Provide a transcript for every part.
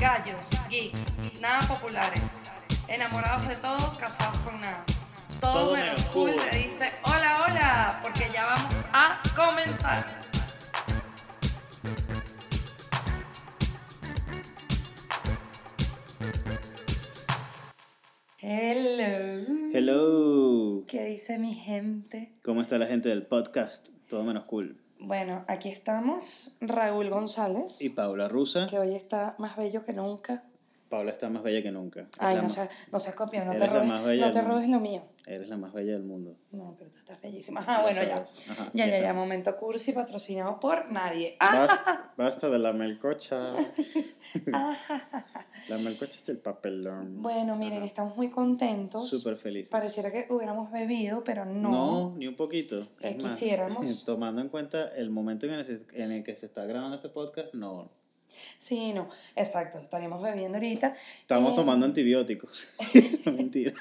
Gallos, geeks, nada populares. Enamorados de todo, casados con nada. Todo, Todo menos cool. le dice hola, hola, porque ya vamos a comenzar. Hello. Hello. ¿Qué dice mi gente? ¿Cómo está la gente del podcast? Todo menos cool. Bueno, aquí estamos, Raúl González, Y Paula Rusa. que hoy está más bello que nunca. Paula está más bella que nunca. Ay, no seas, no seas copión, no te robes, no te robes lo mío. Eres la más bella del mundo. No, pero tú estás bellísima. Ah, bueno, ya. Ajá, Ya, ya, está. ya, momento cursi patrocinado por nadie. Ah, Basta, basta de la melcocha. la melcocha es el papelón. bueno, miren, Ajá. estamos muy contentos. Súper felices. Pareciera que hubiéramos bebido, pero no. No, ni un poquito. Eh, Es más, quisiéramos. tomando en cuenta el momento en el, se- en el que se está grabando este podcast, no. Sí, no, exacto, estaríamos bebiendo ahorita. Estamos Eh, tomando antibióticos. Mentira.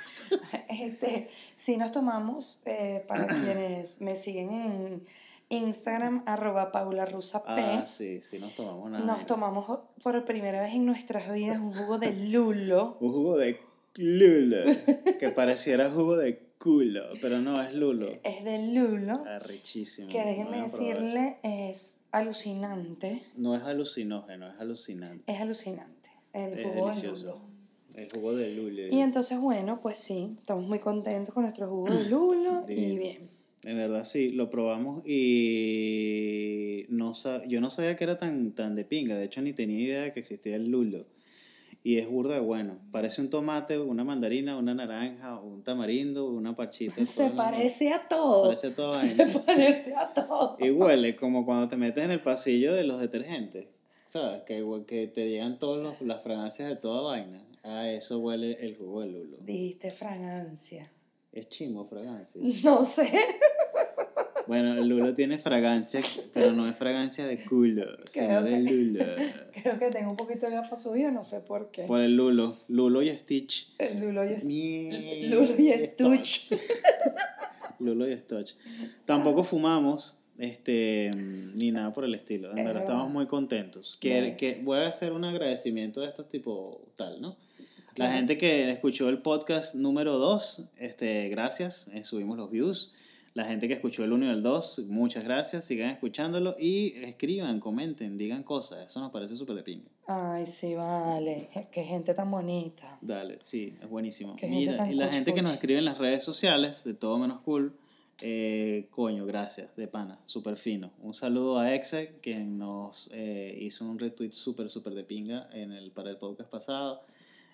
Este, sí nos tomamos, eh, para quienes me siguen en Instagram, arroba paularusap. Ah, sí, sí, nos tomamos nada. Nos tomamos por primera vez en nuestras vidas un jugo de lulo. Un jugo de lulo. que pareciera jugo de culo, pero no, es lulo. Es de lulo, Arrechísimo. que déjenme decirle, es alucinante. No es alucinógeno, es alucinante. Es alucinante. El Es jugo de lulo. El jugo de lulo. Y entonces, bueno, pues sí, estamos muy contentos con nuestro jugo de lulo y bien. En verdad sí, lo probamos y no sab- yo no sabía que era tan, tan de pinga, de hecho ni tenía idea de que existía el lulo. Y es burda de bueno, parece un tomate, una mandarina, una naranja, un tamarindo, una parchita. todo Se parece a todo. Parece toda Se vaina. parece a todo. Y huele como cuando te metes en el pasillo de los detergentes, ¿sabes? Que, que te llegan todas las fragancias de toda vaina. A eso huele el jugo de lulo. Dijiste fragancia. Es chimo fragancia. No sé. Bueno, el lulo tiene fragancia, pero no es fragancia de culo, sino Creo de que- lulo. Creo que tengo un poquito de gafa subido, no sé por qué. Por el lulo. Lulo y Stitch. El Lulo y, Miel. Lulo y Stuch. Lulo y Stitch. Tampoco fumamos, este, ni nada por el estilo. En verdad, estamos muy contentos. Que, que voy a hacer un agradecimiento de estos tipo tal, ¿no? La gente que escuchó el podcast número 2, este, gracias, eh, subimos los views. La gente que escuchó el 1 y el 2, muchas gracias, sigan escuchándolo y escriban, comenten, digan cosas, eso nos parece súper de pinga. Ay, sí, vale. Qué gente tan bonita. Dale, sí, es buenísimo. Qué gente Mira, tan y la cuch, gente que nos escribe en las redes sociales, de todo menos cool, eh, coño, gracias, de pana, súper fino. Un saludo a Exe, que nos eh, hizo un retweet súper, súper de pinga en el, para el podcast pasado.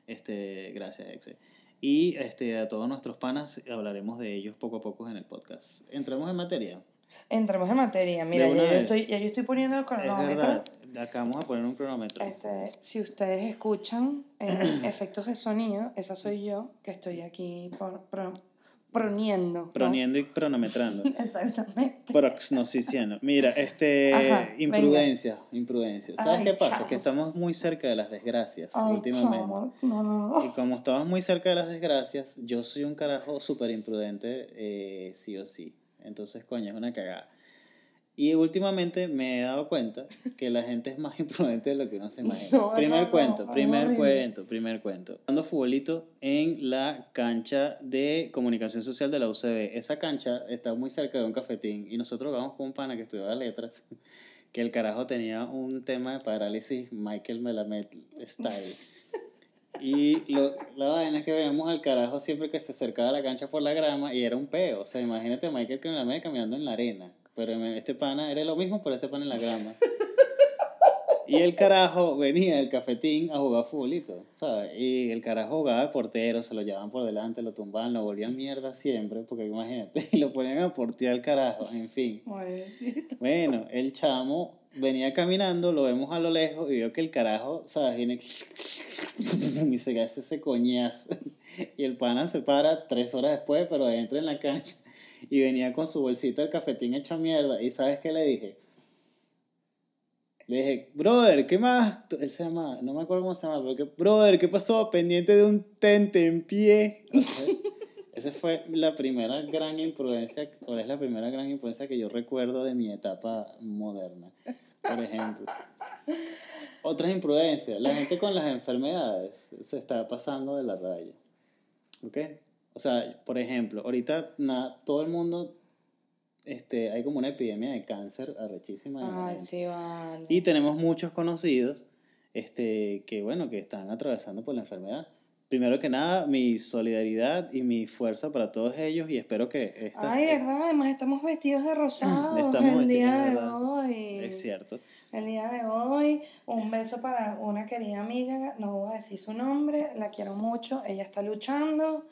Este, gracias, Exe. Y este, a todos nuestros panas hablaremos de ellos poco a poco en el podcast. Entramos en materia. Entremos en materia. Mira, ya yo, estoy, ya yo estoy poniendo el Es cronómetro. verdad, acá vamos a poner un cronómetro. Este, si ustedes escuchan eh, efectos de sonido, esa soy yo que estoy aquí por, proniendo. ¿no? Proniendo y cronometrando. Exactamente. Proxnosiciano. Mira, este. Ajá, imprudencia, imprudencia. ¿Sabes Ay, qué pasa? Que estamos muy cerca de las desgracias Ay, últimamente. no, no, Y como estamos muy cerca de las desgracias, yo soy un carajo súper imprudente, eh, sí o sí. Entonces, coño, es una cagada. Y últimamente me he dado cuenta que la gente es más imprudente de lo que uno se imagina. No, primer no, no, cuento, es primer cuento, primer cuento. Jugando futbolito en la cancha de comunicación social de la UCB. Esa cancha está muy cerca de un cafetín y nosotros vamos con un pana que estudiaba letras, que el carajo tenía un tema de parálisis Michael Melamed style. Y lo, la vaina es que veíamos al carajo siempre que se acercaba a la cancha por la grama y era un peo. O sea, imagínate a Michael que me caminando en la arena. Pero este pana era lo mismo, pero este pana en la grama. Y el carajo venía del cafetín a jugar futbolito, ¿sabes? Y el carajo jugaba de portero, se lo llevaban por delante, lo tumbaban, lo volvían mierda siempre, porque imagínate, y lo ponían a portear al carajo, en fin. Bueno, el chamo venía caminando, lo vemos a lo lejos y veo que el carajo, ¿sabes? Viene y se hace ese coñazo. Y el pana se para tres horas después, pero entra en la cancha y venía con su bolsita del cafetín hecha mierda. ¿Y sabes qué le dije? Le dije, brother, ¿qué más? Él se llama, no me acuerdo cómo se llama, pero que, brother, ¿qué pasó? Pendiente de un tente en pie. O sea, Esa fue la primera gran imprudencia, o es la primera gran imprudencia que yo recuerdo de mi etapa moderna, por ejemplo. Otras imprudencias, la gente con las enfermedades se está pasando de la raya. ¿Ok? O sea, por ejemplo, ahorita nada, todo el mundo, este, hay como una epidemia de cáncer arrechísima. Ay, sí, vale. Y tenemos muchos conocidos este, que, bueno, que están atravesando por la enfermedad. Primero que nada, mi solidaridad y mi fuerza para todos ellos y espero que esta, Ay, verdad, además estamos vestidos de rosado Estamos el día de de verdad. hoy. es cierto. El día de hoy, un beso para una querida amiga, no voy a decir su nombre, la quiero mucho, ella está luchando,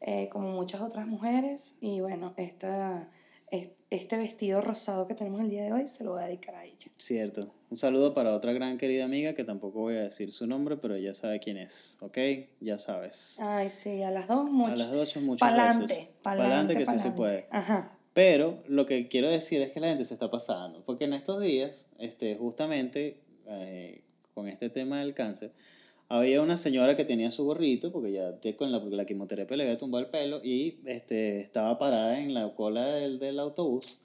eh, como muchas otras mujeres, y bueno, esta, es- este vestido rosado que tenemos el día de hoy se lo voy a dedicar a ella. Cierto. Un saludo para otra gran querida amiga que tampoco voy a decir su nombre, pero ella sabe quién es, ¿ok? Ya sabes. Ay, sí, a las dos, mucho. A las dos, muchos Pa'lante, besos. pa'lante, Pa'lante que sí se pa'lante. puede. Ajá. Pero lo que quiero decir es que la gente se está pasando, porque en estos días, este, justamente eh, con este tema del cáncer, había una señora que tenía su gorrito, porque ya te- con la, la quimioterapia le había tumbado el pelo, y este, estaba parada en la cola del, del autobús.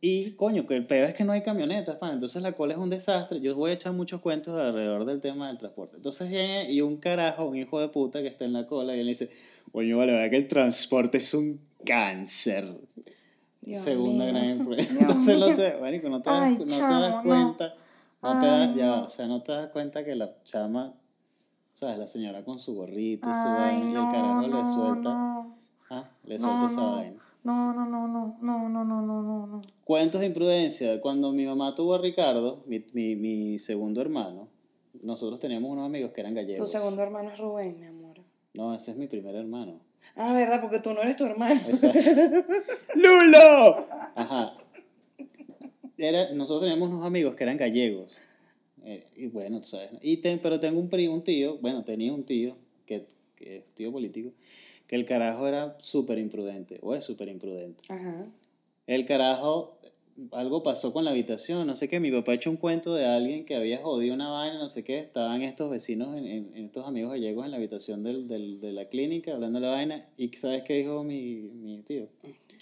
Y coño, que el peor es que no hay camionetas, pan. entonces la cola es un desastre. Yo voy a echar muchos cuentos alrededor del tema del transporte. Entonces viene y un carajo, un hijo de puta que está en la cola, y él dice, coño, vale, verdad que el transporte es un cáncer. Dios Segunda mío. gran. Dios Entonces no te, marico, no te, das, Ay, no te das no. cuenta, no, te Ay, das, ya no. o sea, no te das cuenta que la chama, sabes, la señora con su gorrito, su Ay, vaina, y no, el carajo no, le suelta, no. ah, le No, suelta esa no. vaina. No, no, no, no, no, no, no, no, no, no. Cuentos de imprudencia. Cuando mi mamá tuvo a Ricardo, mi, mi, mi segundo hermano, nosotros teníamos unos amigos que eran Tu gallegos. segundo hermano es Rubén, mi amor. No, ese es mi primer hermano. Ah, ¿verdad? Porque tú no eres tu hermano. Exacto. ¡Lulo! Ajá. Era, nosotros teníamos unos amigos que eran gallegos. Eh, y bueno, tú sabes. Y ten- pero tengo un, un tío, bueno, tenía un tío, que, que es tío político, que el carajo era súper imprudente, o es súper imprudente. Ajá. El carajo, algo pasó con la habitación, no sé qué. Mi papá echó un cuento de alguien que había jodido una vaina, no sé qué. Estaban estos vecinos, en, en- en estos amigos gallegos en la habitación del, del- de la clínica hablando de la vaina. ¿Y sabes qué dijo mi, mi tío?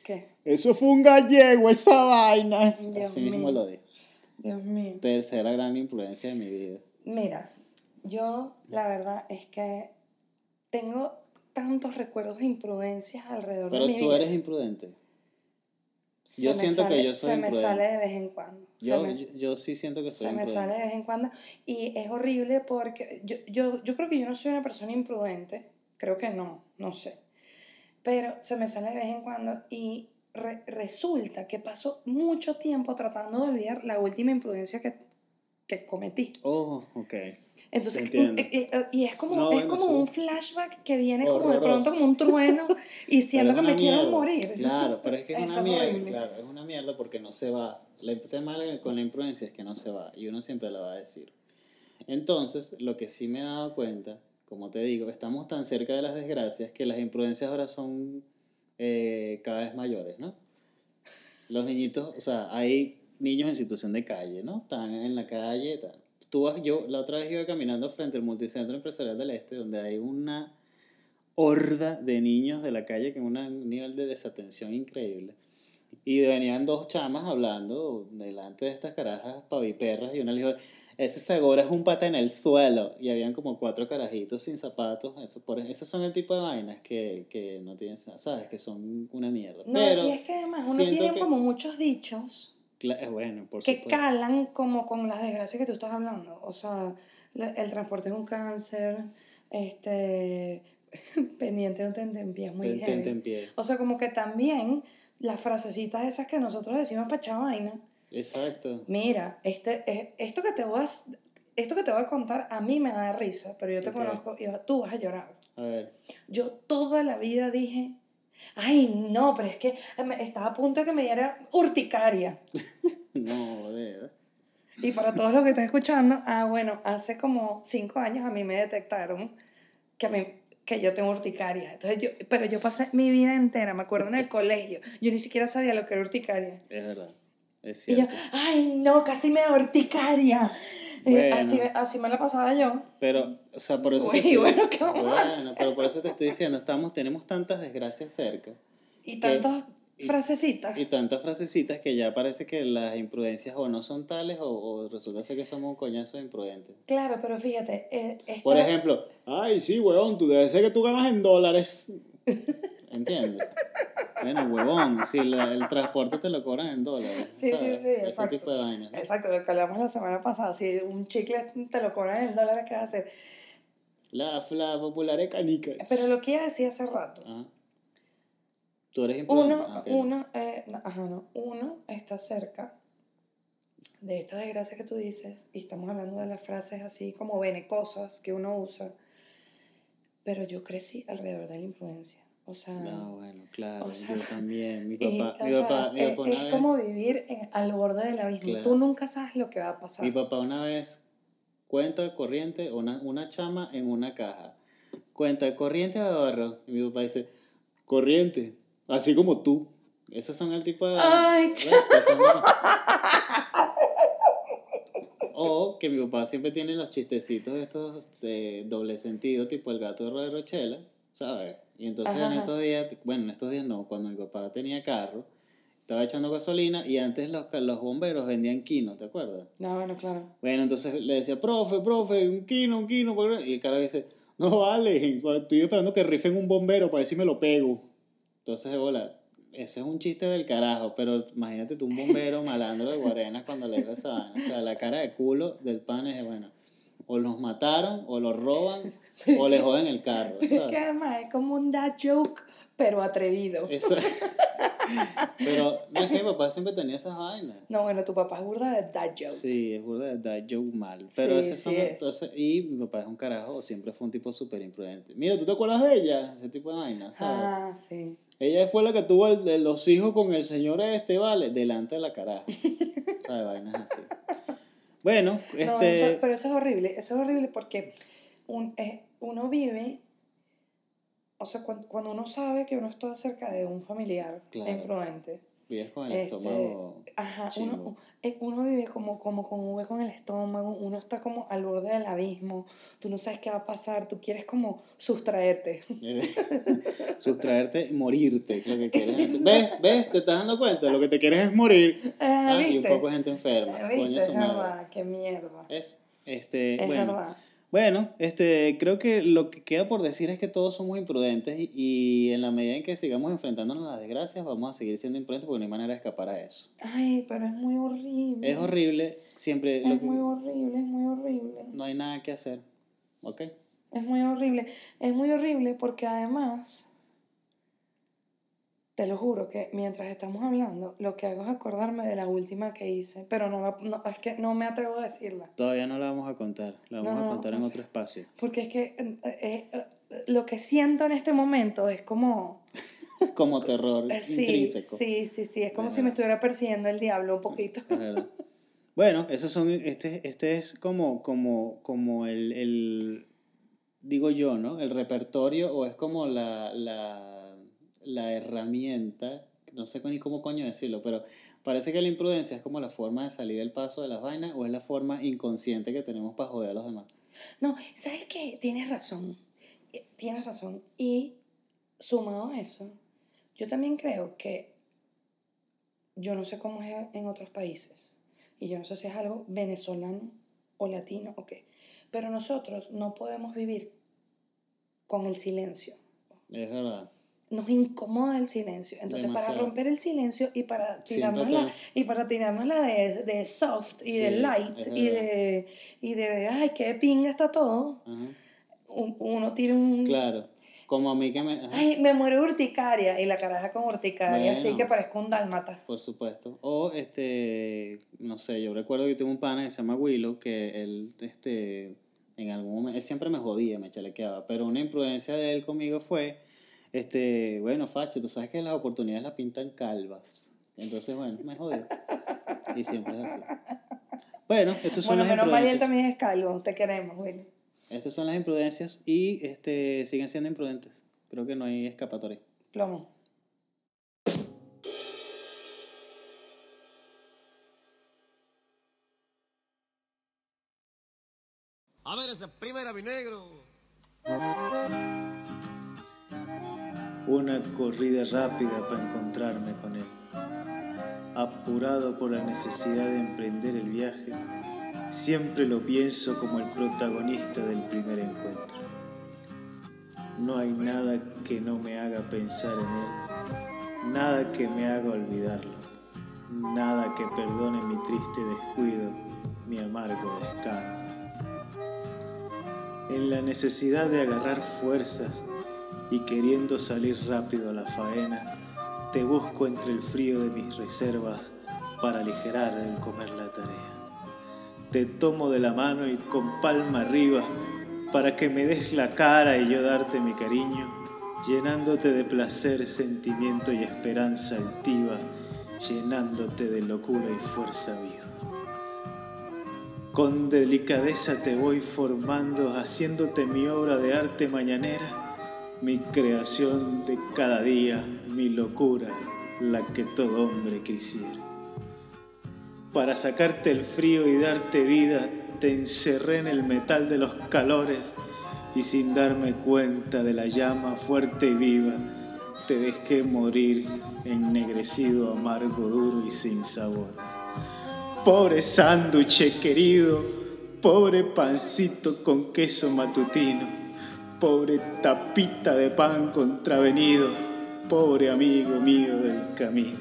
¿Qué? Eso fue un gallego, esa vaina. Dios Así mismo mío. lo dijo. Dios mío. Tercera gran imprudencia de mi vida. Mira, yo la verdad es que tengo tantos recuerdos de imprudencias alrededor Pero de mi tú vida. eres imprudente. Se yo siento que yo soy Se me sale de vez en cuando. Yo, me- yo, yo sí siento que soy se me sale de vez en cuando y es horrible porque yo, yo, yo creo que yo no soy una persona imprudente, creo que no, no sé, pero se me sale de vez en cuando y re- resulta que paso mucho tiempo tratando de olvidar la última imprudencia que, que cometí. Oh, ok. Entonces, eh, eh, y es como, No, es bueno, como sí. un flashback que viene como de Horroroso. pronto como un trueno y siento que me una quiero mierda. morir. Claro, pero es que es Eso una mierda. horrible. Claro, es una mierda porque no se va. El tema con la imprudencia es que no se va y uno siempre la va a decir. Entonces, lo que sí me he dado cuenta, como te digo, estamos tan cerca de las desgracias que las imprudencias ahora son eh, cada vez mayores, ¿no? Los niñitos, o sea, hay niños en situación de calle, ¿no? Están en la calle, tal. Tú yo la otra vez iba caminando frente al multicentro empresarial del Este, donde hay una horda de niños de la calle con un nivel de desatención increíble. Y venían dos chamas hablando delante de estas carajas paviperras y una le dijo, ese seguro es un pata en el suelo. Y habían como cuatro carajitos sin zapatos. Eso, por, esos son el tipo de vainas que, que no tienen, sabes, que son una mierda. No, Pero, y es que además uno tiene que- como muchos dichos eh, bueno, por que supuesto. calan como con las desgracias que tú estás hablando. O sea, el transporte es un cáncer, este, pendiente de un tentempié es muy heavy. O sea, como que también las frasecitas esas que nosotros decimos para echar vaina. Exacto. Mira, este, eh, esto, que te voy a, esto que te voy a contar a mí me da risa, pero yo te conozco y tú vas a llorar. A ver. Yo toda la vida dije, ay, no, pero es que me- estaba a punto de que me diera urticaria. No, de. Y para todos los que están escuchando, ah, bueno, hace como cinco años a mí me detectaron que, a mí- que yo tengo urticaria. Entonces yo, pero yo pasé mi vida entera, me acuerdo en el colegio, yo ni siquiera sabía lo que era urticaria. Es verdad. Es Y yo, ay, no, casi me da urticaria. Y Bueno. así, así me la pasaba yo. Pero, o sea, por eso te Uy, estoy- bueno, ¿qué vamos a Bueno, pero por eso te estoy diciendo, estamos, tenemos tantas desgracias cerca Y tantas frasecitas. y tantas frasecitas que ya parece que las imprudencias o no son tales o, o resulta ser que somos un coñazo de imprudentes. Claro, pero fíjate, eh, esta- Por ejemplo, ay, sí, huevón, tú debes ser que tú ganas en dólares. ¿Entiendes? Bueno, huevón, si la- el transporte te lo cobran en dólares. Sí, sí, ¿sabes? sí, Ese exacto. tipo de vainas. Exacto, lo que hablamos la semana pasada, si un chicle te lo cobran en dólares, ¿qué vas a hacer? La, la popular canicas. Pero lo que iba a decir hace rato, Ajá. Tú eres uno, Ah, uno, eh, no, ajá, no, uno está cerca de esta desgracia que tú dices, y estamos hablando de las frases así como venecosas que uno usa, pero yo crecí alrededor de la imprudencia. O sea, No, bueno, claro, o sea, yo también. Mi y, papá, o mi sea, papá, mi es, papá una es vez, como vivir en- al borde del abismo. Claro. Tú nunca sabes lo que va a pasar. mi papá una vez cuenta corriente, una, una chama en una caja. Cuenta corriente de ahorro. Y mi papá dice, corriente, así como tú. Esos son el tipo de... Ay, O que mi papá siempre tiene los chistecitos estos de doble sentido, tipo el gato de Rochela, ¿sabes? Y entonces Ajá, en estos días, bueno, en estos días no, cuando mi papá tenía carro, estaba echando gasolina y antes los, los bomberos vendían quino, ¿te acuerdas? No, bueno, claro. Bueno, entonces le decía, profe, profe, un quino, un quino, y el cara dice, no vale, estoy esperando que rifen un bombero para ver si me lo pego. Entonces, hola, ese es un chiste del carajo, pero imagínate tú un bombero malandro de Guarenas cuando le esa vaina. O sea, la cara de culo del pan es, bueno, o los mataron, o los roban, o le joden el carro, Pero es que ¿sabes? además es como un dad joke, pero atrevido. Eso- pero no es que mi papá siempre tenía esas vainas. No, bueno, tu papá es burda de dad joke. Sí, es burda de dar joke mal. Pero Sí, ese sí son, es. entonces, y mi papá es un carajo, siempre fue un tipo súper imprudente. Mira, ¿tú te acuerdas de ella? Ese tipo de vaina, ¿sabes? Ah, sí. Ella fue la que tuvo el- de los hijos con el señor este, ¿vale? Delante de la caraja. ¿Sabes? Vainas así. Bueno, No, este... eso- pero eso es horrible. Eso es horrible porque un, eh, uno vive, o sea, cuan- cuando, uno sabe que uno está cerca de un familiar Claro. imprudente, Vives con el este, estómago... ajá, uno, eh, uno vive como, como con un hueco en el estómago, uno está como al borde del abismo, tú no sabes qué va a pasar, tú quieres como sustraerte. Sustraerte morirte, es lo que quieres. ¿Ves? ¿Ves? ¿Te estás dando cuenta? Lo que te quieres es morir. Ah, Ah, y un poco de gente enferma. Eh, Coño, ¿Viste? su Es madre. verdad, qué mierda. Es, este, Es bueno. verdad. Bueno, este, creo que lo que queda por decir es que todos somos imprudentes y, y en la medida en que sigamos enfrentándonos a las desgracias vamos a seguir siendo imprudentes porque no hay manera de escapar a eso. Ay, pero es muy horrible. Es horrible, siempre lo Es que- muy horrible, es muy horrible. no hay nada que hacer. ¿Ok? Es muy horrible. Es muy horrible porque además, te lo juro que mientras estamos hablando, lo que hago es acordarme de la última que hice, pero no, la- no es que no me atrevo a decirla. Todavía no la vamos a contar, la vamos No, no, a contar en o otro sea, espacio. Porque es que eh, eh, eh, lo que siento en este momento es como... Como terror eh, sí, intrínseco. sí, sí, sí, es como si me estuviera persiguiendo el diablo un poquito. Es verdad. Bueno, esos son, este, este es como, como, como el, el, digo yo, ¿no? El repertorio o es como la, la, la herramienta, no sé ni cómo coño decirlo, pero parece que la imprudencia es como la forma de salir del paso de las vainas o es la forma inconsciente que tenemos para joder a los demás. No, ¿sabes qué? Tienes razón. Eh, Tienes razón. Y sumado a eso, yo también creo que yo no sé cómo es en otros países. Y yo no sé si es algo venezolano o latino o qué. Pero nosotros no podemos vivir con el silencio. Es verdad. Nos incomoda el silencio. Entonces, para romper el silencio y para tirarnos la, y para tirarnos la de, de soft y de light y de, y de, ay, qué pinga está todo, Ajá. un- uno tira un... Claro. Como a mí que me... ajá. Ay, me muero urticaria. Y la caraja con urticaria, así que parezco un dálmata. Por supuesto. O, este, no sé, yo recuerdo que tuve un pana que se llama Willow, que él, este, en algún momento, él siempre me jodía, me chalequeaba, pero una imprudencia de él conmigo fue, este, bueno, Facho, tú sabes que las oportunidades las pintan calvas. Entonces, bueno, me jodió. Y siempre es así. Bueno, estas son Bueno, las menos mal y él imprudencias. también es calvo. Te queremos, Willy. Estas son las imprudencias y, este, siguen siendo imprudentes. Creo que no hay escapatoria. Plomo. A ver, ese primera mi negro. Una corrida rápida para encontrarme con él. Apurado por la necesidad de emprender el viaje, siempre lo pienso como el protagonista del primer encuentro. No hay nada que no me haga pensar en él, nada que me haga olvidarlo, nada que perdone mi triste descuido, mi amargo descaro. En la necesidad de agarrar fuerzas y queriendo salir rápido a la faena, te busco entre el frío de mis reservas para aligerar el comer la tarea. Te tomo de la mano y con palma arriba para que me des la cara y yo darte mi cariño, llenándote de placer, sentimiento y esperanza altiva, llenándote de locura y fuerza viva. Con delicadeza te voy formando, haciéndote mi obra de arte mañanera, mi creación de cada día, mi locura, la que todo hombre quisiera. Para sacarte el frío y darte vida, te encerré en el metal de los calores y sin darme cuenta de la llama fuerte y viva, te dejé morir ennegrecido, amargo, duro y sin sabor. Pobre sándwich querido, pobre pancito con queso matutino, pobre tapita de pan contravenido, pobre amigo mío del camino.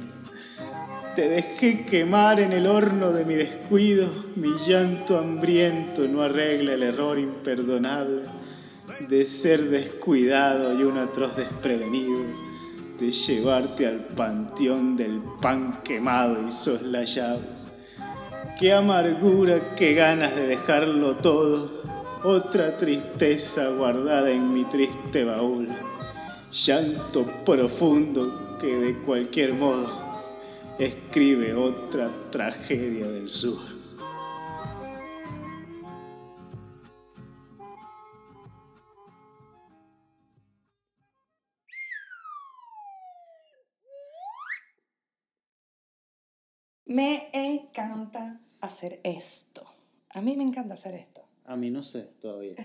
Te dejé quemar en el horno de mi descuido, mi llanto hambriento no arregla el error imperdonable de ser descuidado y un atroz desprevenido, de llevarte al panteón del pan quemado y soslayado. Qué amargura, qué ganas de dejarlo todo, otra tristeza guardada en mi triste baúl, llanto profundo que de cualquier modo escribe otra tragedia del sur. Me encanta hacer esto. A mí me encanta hacer esto. A mí no sé todavía.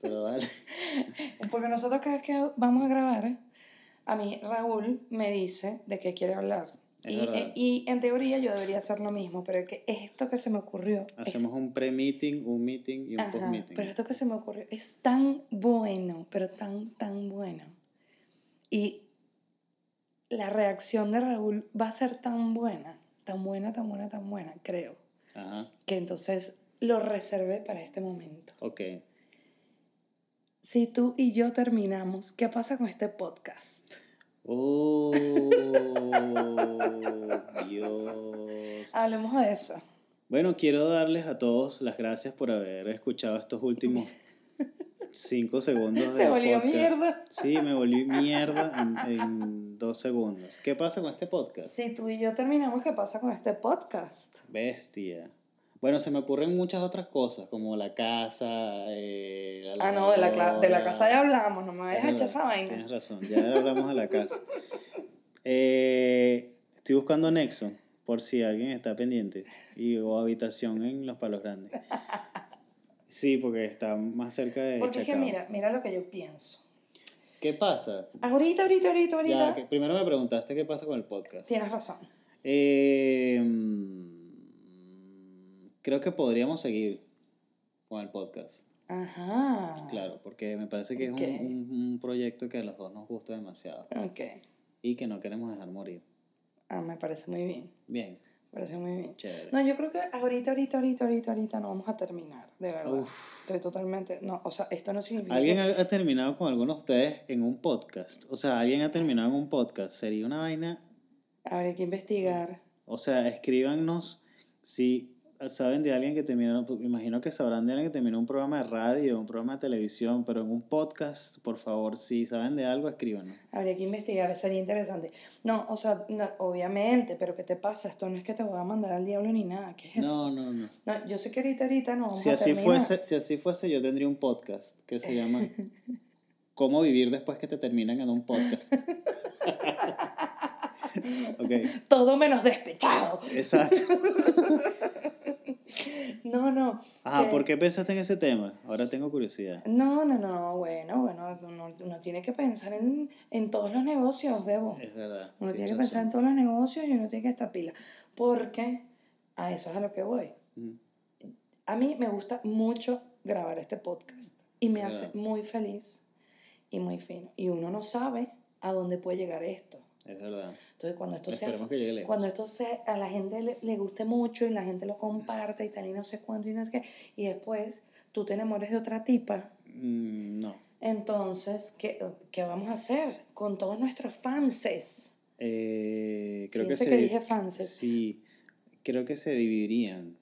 Pero dale. Porque nosotros cada vez que vamos a grabar, a mí Raúl me dice de qué quiere hablar. Y, eh, y en teoría yo debería hacer lo mismo, pero es que esto que se me ocurrió. es- Hacemos un pre-meeting, un meeting y un post-meeting. pero esto que se me ocurrió es tan bueno, pero tan, tan bueno. Y la reacción de Raúl va a ser tan buena, tan buena, tan buena, tan buena, creo, Ajá, que entonces lo reservé para este momento. ok. Si tú y yo terminamos, ¿qué pasa con este podcast? Oh, Dios. Hablemos de eso. Bueno, quiero darles a todos las gracias por haber escuchado estos últimos cinco segundos Se del volvió podcast. mierda. Sí, me volví mierda en, en dos segundos. ¿Qué pasa con este podcast? Si tú y yo terminamos, ¿qué pasa con este podcast? Bestia. Bueno, se me ocurren muchas otras cosas, como la casa, eh, la Ah, no, de la, de la casa ya hablamos, no me vayas a echar esa vaina. Tienes razón, ya hablamos de la casa. Eh, estoy buscando Nexo, por si alguien está pendiente, y, o habitación en Los Palos Grandes. Sí, porque está más cerca de Porque es que mira, mira lo que yo pienso. ¿Qué pasa? Ahorita, ahorita, ahorita, ahorita. Ya, primero me preguntaste qué pasa con el podcast. Tienes razón. Eh, creo que podríamos seguir con el podcast. Ajá. Claro, porque me parece que es un, un- un proyecto que a los dos nos gusta demasiado Ok. y que no queremos dejar morir. Ah, me parece muy bien. Bien, Me parece muy bien. chévere. No, yo creo que ahorita, ahorita, ahorita, ahorita, ahorita no vamos a terminar, de verdad. Uf. Estoy totalmente. No, o sea, esto no significa. ¿Alguien que- ha terminado con alguno de ustedes en un podcast? O sea, ¿alguien ha terminado en un podcast? Sería una vaina... Habría que investigar. O sea, escríbanos si saben de alguien que terminó, pues, imagino que sabrán de alguien que terminó un programa de radio, un programa de televisión, pero en un podcast, por favor, si saben de algo, escríbanos. Habría que investigar, sería interesante. No, o sea, no, obviamente, pero ¿qué te pasa? Esto no es que te voy a mandar al diablo ni nada. ¿Qué es eso? No, no, no. No, yo sé que ahorita, ahorita no vamos Si a así, terminar. fuese, si así fuese, yo tendría un podcast que se llama ¿Cómo vivir después que te terminan en un podcast? ok, Todo menos despechado. exacto. No, no. Ajá, que- ¿por qué pensaste en ese tema? Ahora tengo curiosidad. No, no, no, bueno, bueno, uno, uno tiene que pensar en, en todos los negocios, Bebo. Es verdad. Uno tiene que pensar en todos los negocios y uno tiene que estar pila. Porque a eso es a lo que voy. Ujú. A mí me gusta mucho grabar este podcast y me hace muy feliz y muy fino. Y uno no sabe a dónde puede llegar esto. Es verdad. Entonces, cuando esto lejos. cuando esto se, a la gente le, le guste mucho y la gente lo comparte y tal y no sé cuánto y no sé qué, y después tú te enamores de otra tipa, Mm, no. entonces, ¿qué, qué vamos a hacer con todos nuestros fanses? Eh, creo que se, que di- dije fanses. Sí, creo que se dividirían,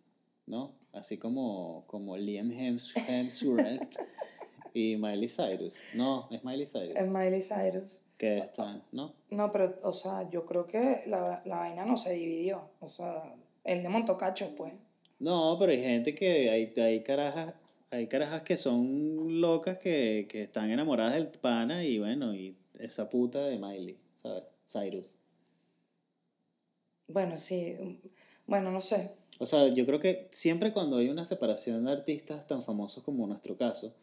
¿no? Así como, como Liam Hems- Hemsworth y Miley Cyrus. No, es Miley Cyrus. Es Miley Cyrus. Que está, ¿no? No, pero, o sea, yo creo que la, la vaina no se dividió. O sea, él le montó cacho, pues. No, pero hay gente que, hay, hay carajas, hay carajas que son locas que, que están enamoradas del pana y bueno, y esa puta de Miley, ¿sabes? Cyrus. Bueno, sí. Bueno, no sé. O sea, yo creo que siempre cuando hay una separación de artistas tan famosos como nuestro caso,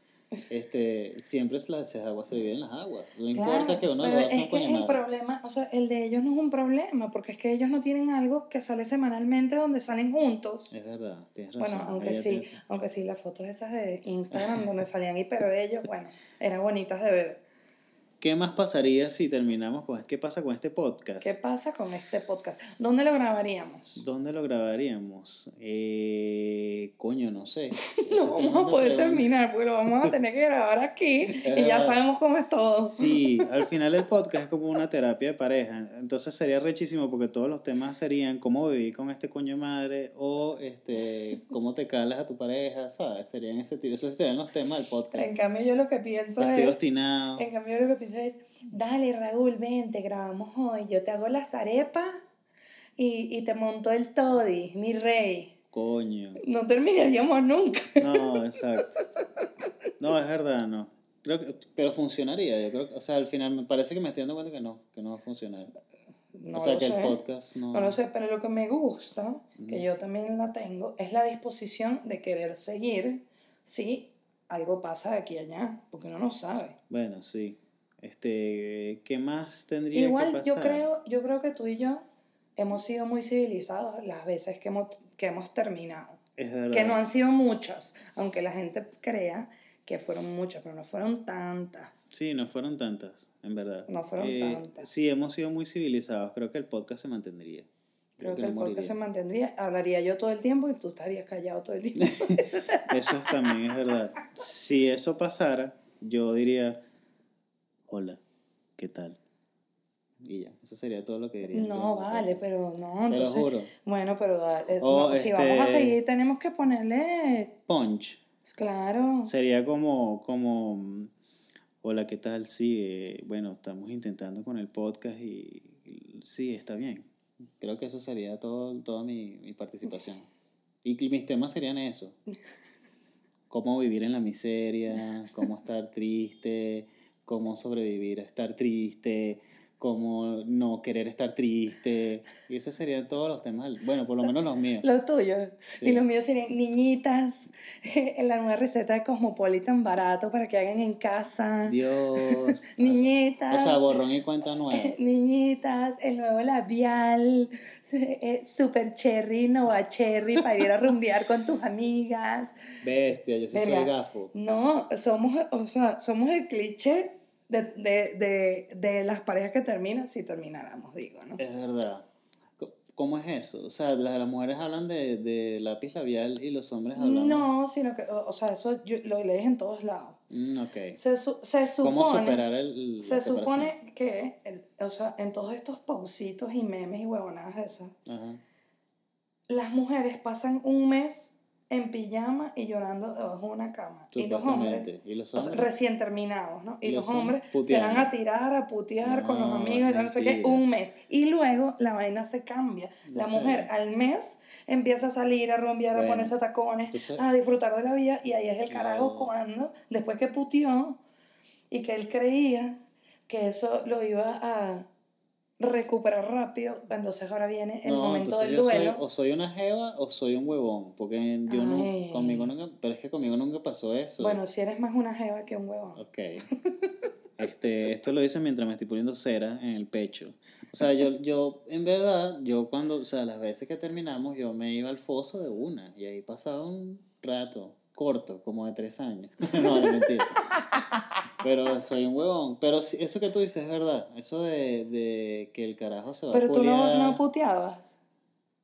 este, siempre es las aguas se dividen las aguas. No importa Claro, que uno pero lo haga es que el problema, o sea, el de ellos no es un problema, porque es que ellos no tienen algo que sale semanalmente donde salen juntos. Es verdad, tienes razón. Bueno, aunque ella sí, aunque sí, las fotos esas de Instagram donde salían ahí, pero ellos, bueno, eran bonitas de ver. ¿Qué más pasaría si terminamos con qué pasa con este podcast? ¿Qué pasa con este podcast? ¿Dónde lo grabaríamos? ¿Dónde lo grabaríamos? Eh, coño, no sé. No vamos a poder pregunta. terminar, porque lo vamos a tener que grabar aquí y ya sabemos cómo es todo. Sí, al final el podcast es como una terapia de pareja. Entonces sería rechísimo porque todos los temas serían cómo vivir con este coño de madre o este cómo te calas a tu pareja, ¿sabes? Serían ese tipo, esos serían los temas del podcast. En cambio, yo lo que pienso Estoy es. obstinado. En cambio, yo lo que pienso es: dale, Raúl, vente, grabamos hoy. Yo te hago las arepas y, y te monto el toddy, mi rey. Coño. No terminaríamos nunca. No, exacto. No, es verdad, no. Creo que, pero funcionaría, yo creo que, o sea, al final me parece que me estoy dando cuenta que no, que no va a funcionar. No o sea, que sé. el podcast no... No lo sé, pero lo que me gusta, que Ujú. yo también la tengo, es la disposición de querer seguir si algo pasa de aquí a allá, porque uno no sabe. Bueno, sí. Este, ¿qué más tendría que Igual pasar? yo creo, yo creo que tú y yo hemos sido muy civilizados las veces que hemos, que hemos terminado. Es verdad. Que no han sido muchas, aunque la gente crea que fueron muchas, pero no fueron tantas. Sí, no fueron tantas, en verdad. No fueron Eh, tantas. Sí, hemos sido muy civilizados. Creo que el podcast se mantendría. Creo que no el podcast se mantendría, hablaría yo todo el tiempo y tú estarías callado todo el tiempo. Eso es- también es verdad. Si eso pasara, yo diría, hola, ¿qué tal? Y ya, eso sería todo lo que diría. No, vale, pero no, Te lo entonces... juro. Bueno, pero dale, O, no, si vamos a este- seguir tenemos que ponerle, Punch. claro, Sería como, como, mm, hola, ¿qué tal? Sí, eh, bueno, estamos intentando con el podcast y, y sí, está bien. Creo que eso sería todo, toda mi, mi participación. Y que mis temas serían eso. Cómo vivir en la miseria, cómo estar triste, cómo sobrevivir a estar triste, cómo no querer estar triste. Y esos serían todos los temas, bueno, por lo menos los míos. los tuyos. Sí. Y los míos serían niñitas, la nueva receta de Cosmopolitan barato para que hagan en casa. Dios. Niñitas. O sea, borrón y cuenta nueva. Niñitas, el nuevo labial, eh, super cherry, nova cherry, para ir a rumbear con tus amigas. Bestia, yo sí soy Verga. gafo. No, somos, o sea, somos el cliché de, de, de, de las parejas que terminan, si termináramos, digo, ¿no? Es verdad. ¿Cómo es eso? O sea, las, las mujeres hablan de, de lápiz labial y los hombres hablan. No, sino que, o o sea, eso yo, lo lees en todos lados. Mm, ok. Se, su- se ¿Cómo supone, superar el. se supone que, el- o sea, en todos estos pausitos y memes y huevonadas esas, Ajá. las mujeres pasan un mes en pijama y llorando debajo de una cama. Y los hombres, Supuestamente. ¿Y los o sea, hombres? recién terminados, ¿no? Y, Y los los hombres se van a tirar, a putear con los amigos y tal, no sé qué, un mes. Y luego la vaina se cambia. La No mujer sé. al mes empieza a salir, a rumbear, a ponerse tacones, entonces- a disfrutar de la vida. Y ahí es el carajo cuando, después que puteó y que él creía que eso lo iba a, recuperar rápido, entonces ahora viene el No, momento del yo soy, duelo. o soy una jeva o soy un huevón, porque yo no, conmigo nunca, pero es que conmigo nunca pasó eso. Bueno, si eres más una jeva que un huevón. Ok. Este, esto lo hice mientras me estoy poniendo cera en el pecho. O sea, yo, yo, en verdad, yo cuando, o sea, las veces que terminamos, yo me iba al foso de una y ahí pasaba un rato corto, como de tres años. no, es mentira. Pero soy un huevón. Pero eso que tú dices es verdad. Eso de, de que el carajo se va Pero a tú no, no puteabas.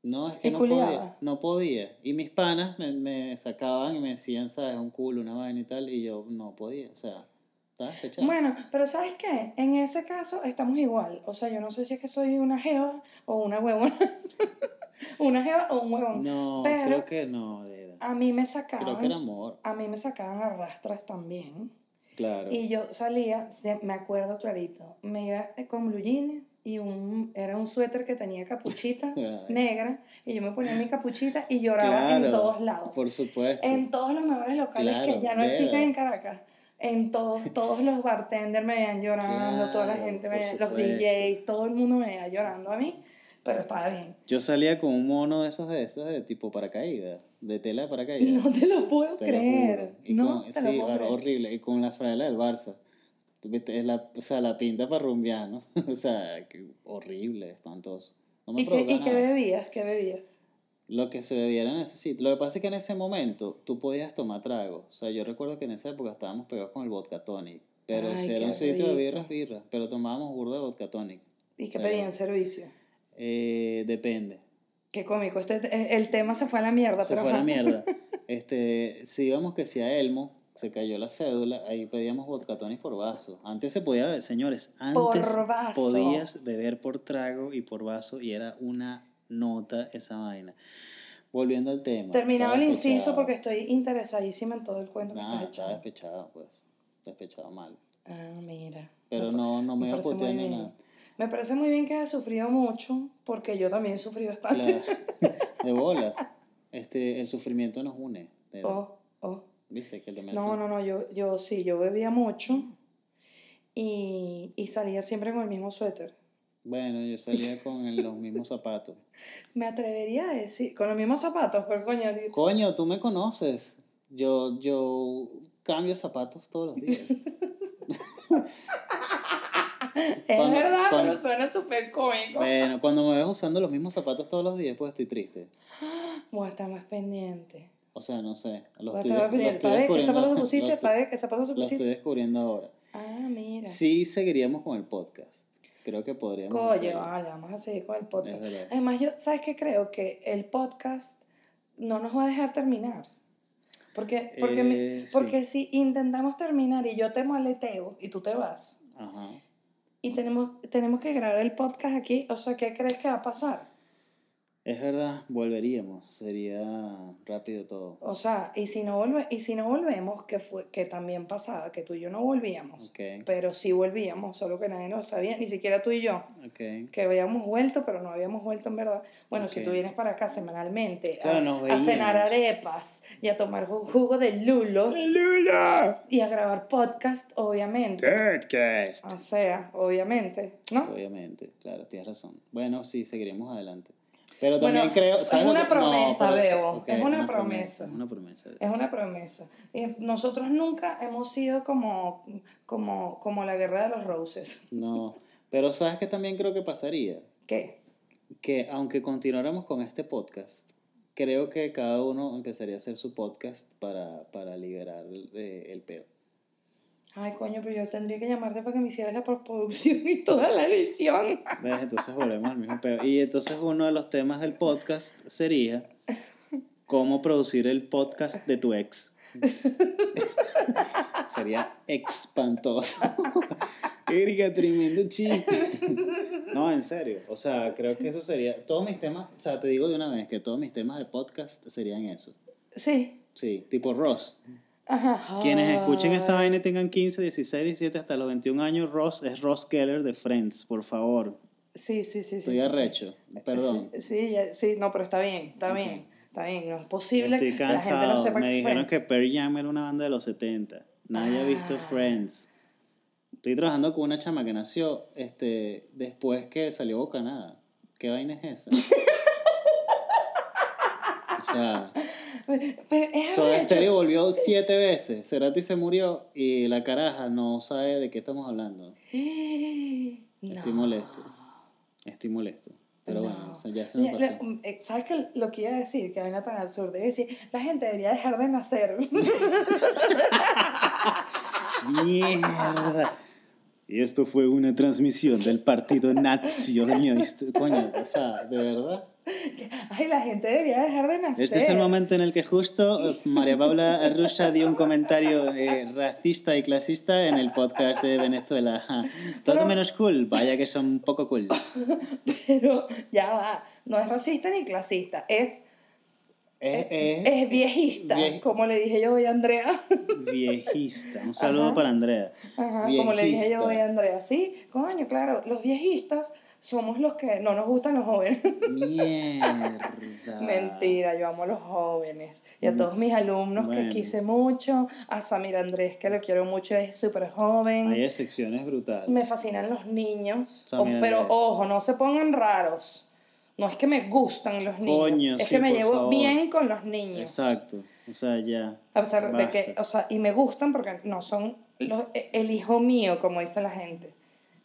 No, es que ¿Y no podía, no podía. Y mis panas me, me sacaban y me decían, ¿sabes? Un culo, una vaina y tal, y yo no podía, o sea, estaba despechado. Bueno, pero ¿sabes qué? En ese caso estamos igual. O sea, yo no sé si es que soy una jeva o una huevona. una jeva o un huevón. no, pero- creo que no. A mí me sacaban. Creo que era amor, A mí me sacaban arrastras también. claro. Y yo salía, me acuerdo clarito, me iba con blue jeans y un, era un suéter que tenía capuchita negra y yo me ponía mi capuchita y lloraba en Claro, todos lados. Por supuesto. En todos los mejores locales Claro, que ya no existen en Caracas. En todos, todos los bartenders me veían llorando, toda la Claro, gente, me veía- los. DJs, todo el mundo me veía llorando a mí, pero estaba bien. Yo salía con un mono de esos de esos de tipo paracaídas, de tela de paracaídas. No te lo puedo Te lo creer. juro. Y No con- te lo sí, puedo era creer. horrible. Y con la franela del Barça. Es la, o sea, la pinta para rumbear, ¿no? o sea, que horrible, espantoso. No me ¿Y qué, ¿Y qué bebías? ¿Qué bebías? Lo que se bebiera en ese sitio. Lo que pasa es que en ese momento tú podías tomar trago. O sea, yo recuerdo que en esa época estábamos pegados con el vodka tonic. Pero Ay, si era un sitio de birras, birras. Pero tomábamos burda de vodka tonic. ¿Y qué pedían servicio? Eh, depende. Qué cómico. Este, el tema se fue a la mierda. Se pero fue a la mierda. Este, si íbamos que si a Elmo, se cayó la cédula, ahí pedíamos vodka tonic por vaso. Antes se podía beber, señores, antes Por vaso. podías beber por trago y por vaso y era una nota esa vaina. Volviendo al tema. Terminaba el estaba inciso despechado. porque estoy interesadísima en todo el cuento que Nada, estás echando. despechado, pues. Despechado mal. Ah, mira. Pero no, no me me iba a putear ni nada. Me parece muy bien que hayas sufrido mucho, porque yo también sufrí bastante. Claro. De bolas. Este, el sufrimiento nos une. Oh, oh. ¿Viste? Que también No, no, no, yo, yo sí, yo bebía mucho y, y salía siempre con el mismo suéter. Bueno, yo salía con el- los mismos zapatos. Me atrevería a decir, con los mismos zapatos, pero coño, digo, Coño, tú me conoces. Yo, yo cambio zapatos todos los días. es cuando- verdad, cuando- pero suena súper cómico. Bueno, cuando me ves usando los mismos zapatos todos los días, pues estoy triste. Voy a estar más pendiente. O sea, no sé. Los Voy a estoy, estar más los pendiente. estoy ¿Para ver qué zapatos pusiste? estoy- ¿Para ver qué zapatos te Lo estoy pusiste? descubriendo ahora. Ah, mira. Sí seguiríamos con el podcast. Creo que podríamos Coño, vale, vamos a seguir con el podcast. Además, yo, ¿sabes qué creo? Que el podcast no nos va a dejar terminar. Porque, porque, me- Eh, sí. porque si intentamos terminar y yo te maleteo y tú te vas, Ajá. Y tenemos, tenemos que grabar el podcast aquí, o sea, ¿qué crees que va a pasar? Es verdad, volveríamos. Sería rápido todo. O sea, y si no, volve, y si no volvemos, que, fue, que también pasaba, que tú y yo no volvíamos, Ok. pero sí volvíamos, solo que nadie lo sabía, ni siquiera tú y yo. Ok. que habíamos vuelto, pero no habíamos vuelto en verdad. Bueno, si tú vienes para acá semanalmente Claro, a, cenar arepas y a tomar ju- jugo de lulo ¡Lula! y a grabar podcast, obviamente. Podcast. O sea, obviamente, ¿no? Obviamente, claro, tienes razón. Bueno, sí, seguiremos adelante. Pero Bueno, también creo. es ¿sabes lo una no, promesa, Bebo, es una promesa. Es una promesa. Es una promesa. Y nosotros nunca hemos sido como, como, como la guerra de los roses. No, pero ¿sabes qué también creo que pasaría? ¿Qué? Que aunque continuáramos con este podcast, creo que cada uno empezaría a hacer su podcast para, para liberar el, eh, el peo. Ay, coño, pero yo tendría que llamarte para que me hicieras la postproducción y toda la edición. ¿Ves? Entonces volvemos al mismo peo. Y entonces uno de los temas del podcast sería cómo producir el podcast de tu ex. sería espantoso. Erika, tremendo chiste. No, en serio. O sea, creo que eso sería. Todos mis temas, o sea, te digo de una vez que todos mis temas de podcast serían eso. Sí. Sí, tipo Ross. Ajá. Quienes escuchen esta vaina y tengan 15, 16, 17 hasta los 21 años, Ross es Ross Keller de Friends, por favor. Sí, sí, sí. Estoy sí, sí. arrecho. Perdón. Sí, sí, no, pero está bien, está bien, está bien. No es posible Estoy que la gente no cansado. sepa Me que dijeron Friends. que Pearl Jam era una banda de los 70. Nadie ha visto Ah. Friends. Estoy trabajando con una chama que nació este, después que salió Bocanada. ¿Qué vaina es esa? sea, Pero es Soda arrecho. Stereo volvió siete veces. Cerati se murió y la caraja no sabe de qué estamos hablando. Estoy molesto. Estoy molesto. Pero bueno, No. o sea, ya se me pasó. eh, ¿Sabes qué? Lo que iba a decir, que vaina tan absurda, es decir, la gente debería dejar de nacer. Mierda. Y esto fue una transmisión del partido nazi. Dios mío, esto- coño, o sea, de verdad. Ay, la gente debería dejar de nacer. Este es el momento en el que justo María Paula Rusa dio un comentario eh, racista y clasista en el podcast de Venezuela. Todo Pero- menos cool, vaya que son poco cool. Pero ya va, no es racista ni clasista, es, Es, es- es viejista, vie- como le dije yo hoy a Andrea. viejista. Un saludo Ajá. para Andrea. Ajá, como le dije yo hoy a Andrea. Sí, coño, claro, los viejistas somos los que no nos gustan los jóvenes. Mierda. Mentira, yo amo a los jóvenes. Y a todos mis alumnos Bueno. que quise mucho, a Samir Andrés, que lo quiero mucho, es súper joven. Hay excepciones brutales. Me fascinan los niños. O- pero ojo, no se pongan raros. No es que me gustan los niños. Coño, es sí, que me llevo favor. bien con los niños. Exacto. O sea, ya. A pesar de que, o sea, y me gustan porque no son los, e, el hijo mío, como dice la gente.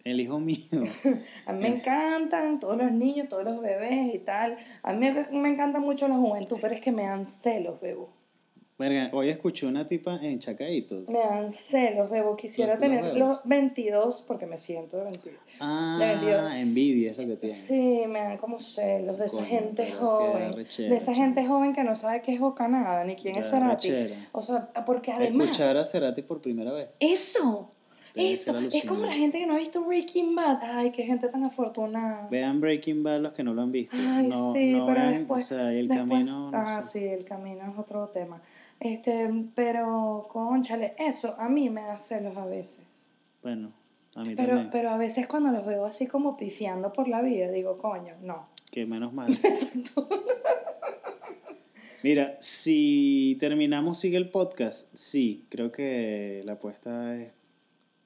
El hijo mío. A mí me encantan todos los niños, todos los bebés y tal. A mí me, me encanta mucho la juventud, pero es que me dan celos, bebo. Verga, hoy escuché una tipa en Chacaito. Me dan celos, bebo. Quisiera Los- tener los 22 porque me siento de 22. Ah, De 22. envidia es lo que tiene. Sí, me dan como celos de esa gente joven. De esa gente joven que no sabe qué es bocanada ni quién es Cerati. O sea, porque además. Escuchar a Cerati por primera vez. Eso. Debe Eso. Es como la gente que no ha visto Breaking Bad. Ay, qué gente tan afortunada. Vean Breaking Bad los que no lo han visto. Ay, no, sí, no pero vean, después. O sea, el después- camino. No ah, sé. sí, el camino es otro tema. Este, pero, conchale, eso a mí me da celos a veces. Bueno, a mí Pero, también. pero a veces cuando los veo así como pifiando por la vida, digo, coño, no. Que menos mal. Mira, si terminamos, sigue el podcast. Sí, creo que la apuesta es.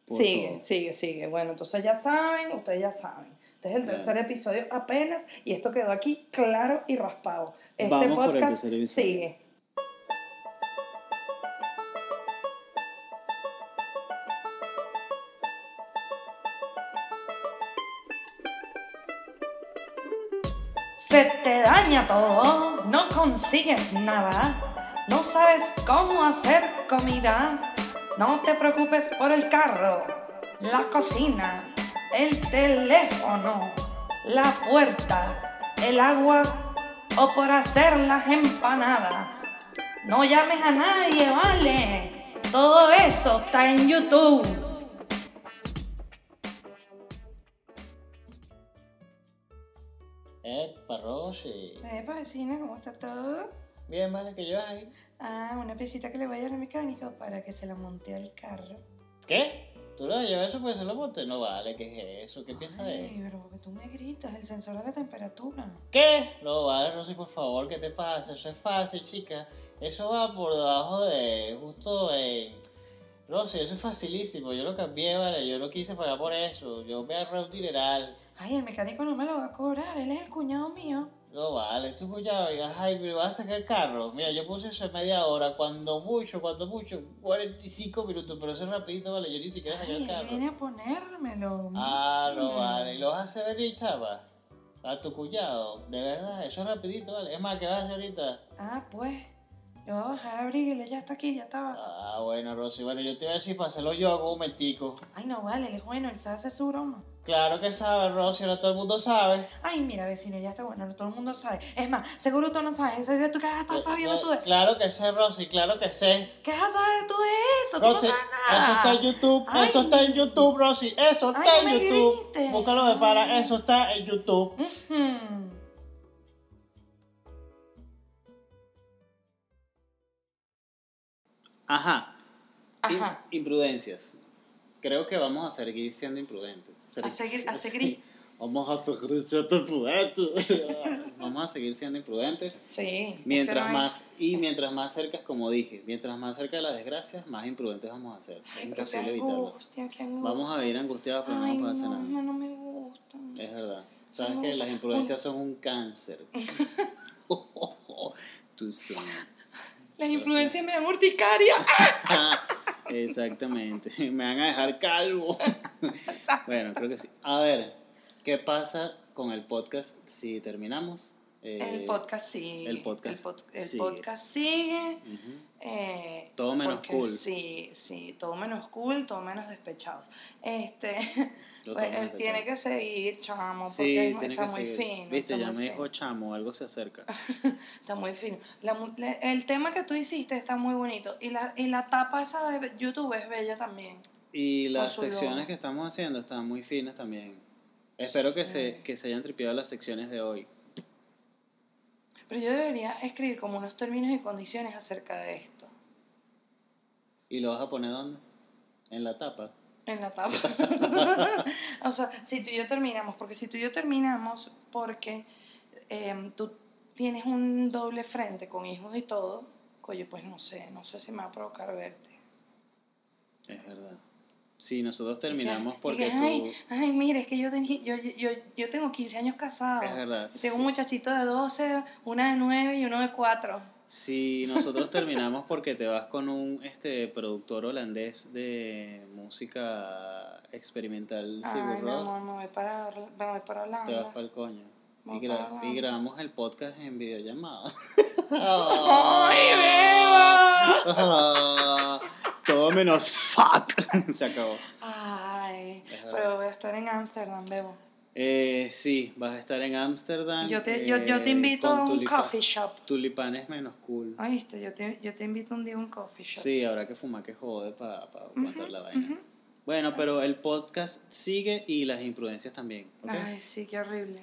por Sigue, todo. sigue, sigue. Bueno, entonces ya saben, ustedes ya saben. Este es el Claro. tercer episodio apenas y esto quedó aquí claro y raspado. Este Vamos por el podcast sigue. Se te daña todo, no consigues nada, no sabes cómo hacer comida. No te preocupes por el carro, la cocina, el teléfono, la puerta, el agua o por hacer las empanadas. No llames a nadie, vale. Todo eso está en YouTube. Eh, Parroche. Eh, vecina, ¿cómo está todo? Bien, vale, que llevas ahí. Ah, una piecita que le voy a dar al mecánico para que se la monte al carro. ¿Qué? ¿Tú le vas a llevar eso porque se lo monte? No vale, ¿qué es eso? ¿Qué piensas de Ay, pero porque tú me gritas, el sensor de la temperatura. ¿Qué? No vale, Rosy, por favor, ¿qué te pasa? Eso es fácil, chica. Eso va por debajo de. justo en. Rosy, eso es facilísimo. Yo lo cambié, vale. Yo no quise pagar por eso. Yo me agarré un dineral. Ay, el mecánico no me lo va a cobrar, él es el cuñado mío. No vale, tú cuñado, digas, ay, pero vas a sacar el carro. Mira, yo puse eso en media hora, cuando mucho, cuando mucho, 45 minutos, pero eso es rapidito, vale. Yo ni siquiera saqué Ay, el carro. viene a ponérmelo. Ah, no vale. ¿Y lo vas a hacer venir, chava? A tu cuñado. De verdad, eso es rapidito, vale. Es más, ¿qué vas a hacer ahorita? Ah, pues. Yo voy a bajar a abrirle, ya está aquí, ya estaba. Ah, bueno, Rosy. Bueno, yo te voy a decir para hacerlo yo un momentico. Ay, no vale, él es bueno, él sabe hacer su broma. Claro que sabe, Rosy. Ahora todo el mundo sabe. Ay, mira, vecino, ya está bueno, todo el mundo sabe. Es más, seguro tú no sabes, en serio tú qué vas a estar sabiendo tú de eso. Claro que sé, Rosy. Claro que sé. ¿Qué vas a saber tú de eso? Tú Rosy, no sabes nada. eso está en YouTube. Ay. Eso está en YouTube, Rosy. Eso está Ay, no en me YouTube. grites. Búscalo de para. Eso está en YouTube. Ajá. Ajá. Im- imprudencias. Creo que vamos a seguir siendo imprudentes. A seguir- a seguir. Vamos a seguir siendo imprudentes. Vamos a seguir siendo imprudentes. Sí. Mientras no hay- más, y mientras más cerca, como dije, mientras más cerca de las desgracias, más imprudentes vamos a ser. Es Ay, imposible evitarlo. Vamos a vivir angustiados, pero no Ay, nos puede hacer no, nada. no me gusta. Es verdad. Sabes No, que las imprudencias son un cáncer. Tú son. Las imprudencias me dan urticaria. Exactamente. Me van a dejar calvo. bueno, creo que sí. A ver, ¿qué pasa con el podcast si terminamos? Eh, el podcast sigue. el podcast El, pod- el sigue. podcast sigue. ujú. eh, Todo menos cool. Sí, sí, todo menos cool, todo menos despechados. Este, pues, él tiene despechado. que seguir, chamo, porque Sí, tiene está que muy seguir. fino. Viste, ya me dijo chamo, algo se acerca. Está muy fino. La le- el tema que tú hiciste está muy bonito. Y la, y la tapa esa de YouTube es bella también. Y las secciones que estamos haciendo están muy finas también. Espero que, Sí. se, que se hayan tripeado las secciones de hoy. Pero yo debería escribir como unos términos y condiciones acerca de esto. ¿Y lo vas a poner dónde? En la tapa. En la tapa. o sea, si tú y yo terminamos, porque si tú y yo terminamos, porque em, tú tienes un doble frente con hijos y todo, coño, pues no sé, no sé si me va a provocar verte. Es verdad. Sí, nosotros terminamos porque que, tú... Ay, ay, mira, es que yo, tení- yo, yo, yo tengo 15 años casado. Es verdad, Tengo sí. un muchachito de 12, una de 9 y uno de 4. Si nosotros terminamos porque te vas con un este productor holandés de música experimental, Ay, Sigur Rós, amor, me voy para, Orla- me voy para Holanda. te vas para el coño. Y, gra- grabamos el podcast en videollamada. ¡Ay, beba! Todo menos fuck. Se acabó. Ay, Es pero voy a estar en Ámsterdam, bebo. Eh, sí, vas a estar en Ámsterdam. Yo te, yo, yo te eh, invito a un tulipa- coffee shop. Tulipanes menos cool. ¿Oíste? Yo te, yo te invito un día a un coffee shop. Sí, habrá que fumar que jode para aguantar la vaina. Bueno, pero el podcast sigue y las imprudencias también. ¿ok? Ay, sí, qué horrible.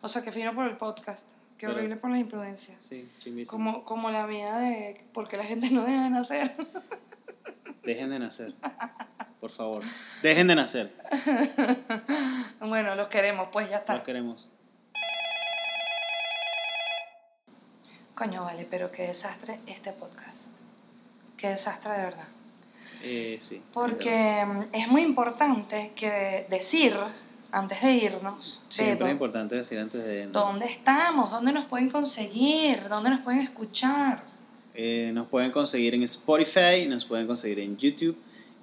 O sea, que fino por el podcast. Qué Pero- horrible por las imprudencias. Sí, chimbísimo. Como, como la mía de porque la gente no deja de nacer. Dejen de nacer. Por favor. Dejen de nacer. bueno, los queremos, pues ya está. Los queremos. Coño, vale, pero qué desastre este podcast. Qué desastre de verdad. Eh, sí. Porque mm, es muy importante que decir, antes de irnos, Siempre es importante decir antes de... ¿dónde estamos? ¿Dónde nos pueden conseguir? ¿Dónde nos pueden escuchar? Eh, nos pueden conseguir en Spotify, nos pueden conseguir en YouTube,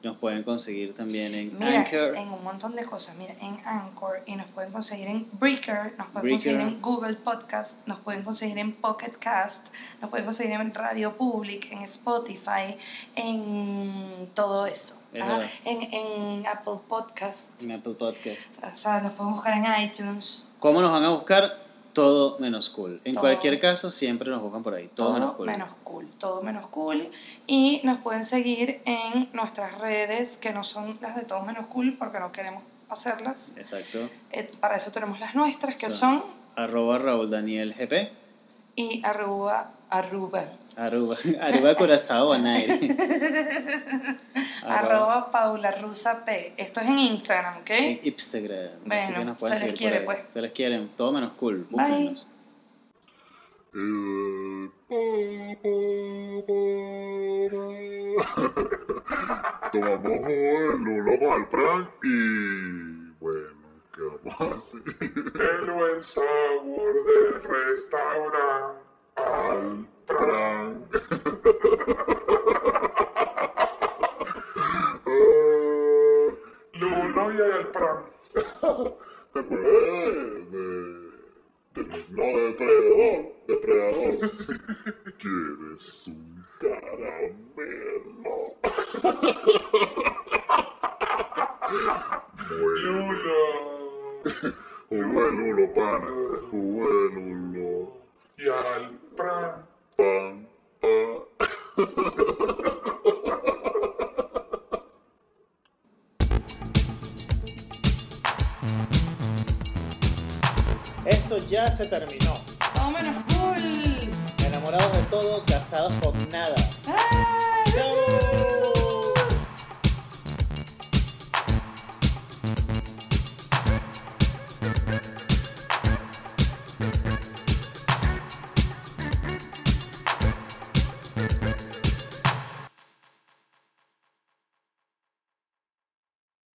nos pueden conseguir también en Mira, Anchor. en un montón de cosas. Mira, en Anchor y nos pueden conseguir en Breaker, nos pueden Breaker. conseguir en Google Podcast, nos pueden conseguir en Pocket Cast, nos pueden conseguir en Radio Public, en Spotify, en todo eso. Es ¿ah? En, en Apple Podcast. En Apple Podcast. O sea, nos pueden buscar en iTunes. ¿Cómo nos van a buscar? Todo menos cool. En Todo. cualquier caso, siempre nos buscan por ahí. Todo, menos cool. menos cool. Todo menos cool. Y nos pueden seguir en nuestras redes, que no son las de todo menos cool, porque no queremos hacerlas. Exacto. Eh, para eso tenemos las nuestras, que Son- son Arroba Raúl Daniel GP. y arroba, arroba, Aruba. Aruba Curazao Bonaire. arroba Paula Rusa P. Esto es en Instagram, ¿ok? En Instagram. Así Bueno, que nos pueden se les quiere, pues. Se les quieren. Todo menos cool. Bye. Búsquennos. Tomamos el lulo con el prank y bueno, ¿qué vamos a hacer? El buen sabor del restaurante al Lulo y el prank. ¿Te acuerdas de, de- no, de depredador? Depredador. ¿Quieres un caramelo? Lulo. Jugué Lulo, pana. Jugué Lulo. Y al pran. Pan, pan. Esto ya se terminó. Menos cool. Enamorados de todo, casados con nada. ¡Ah!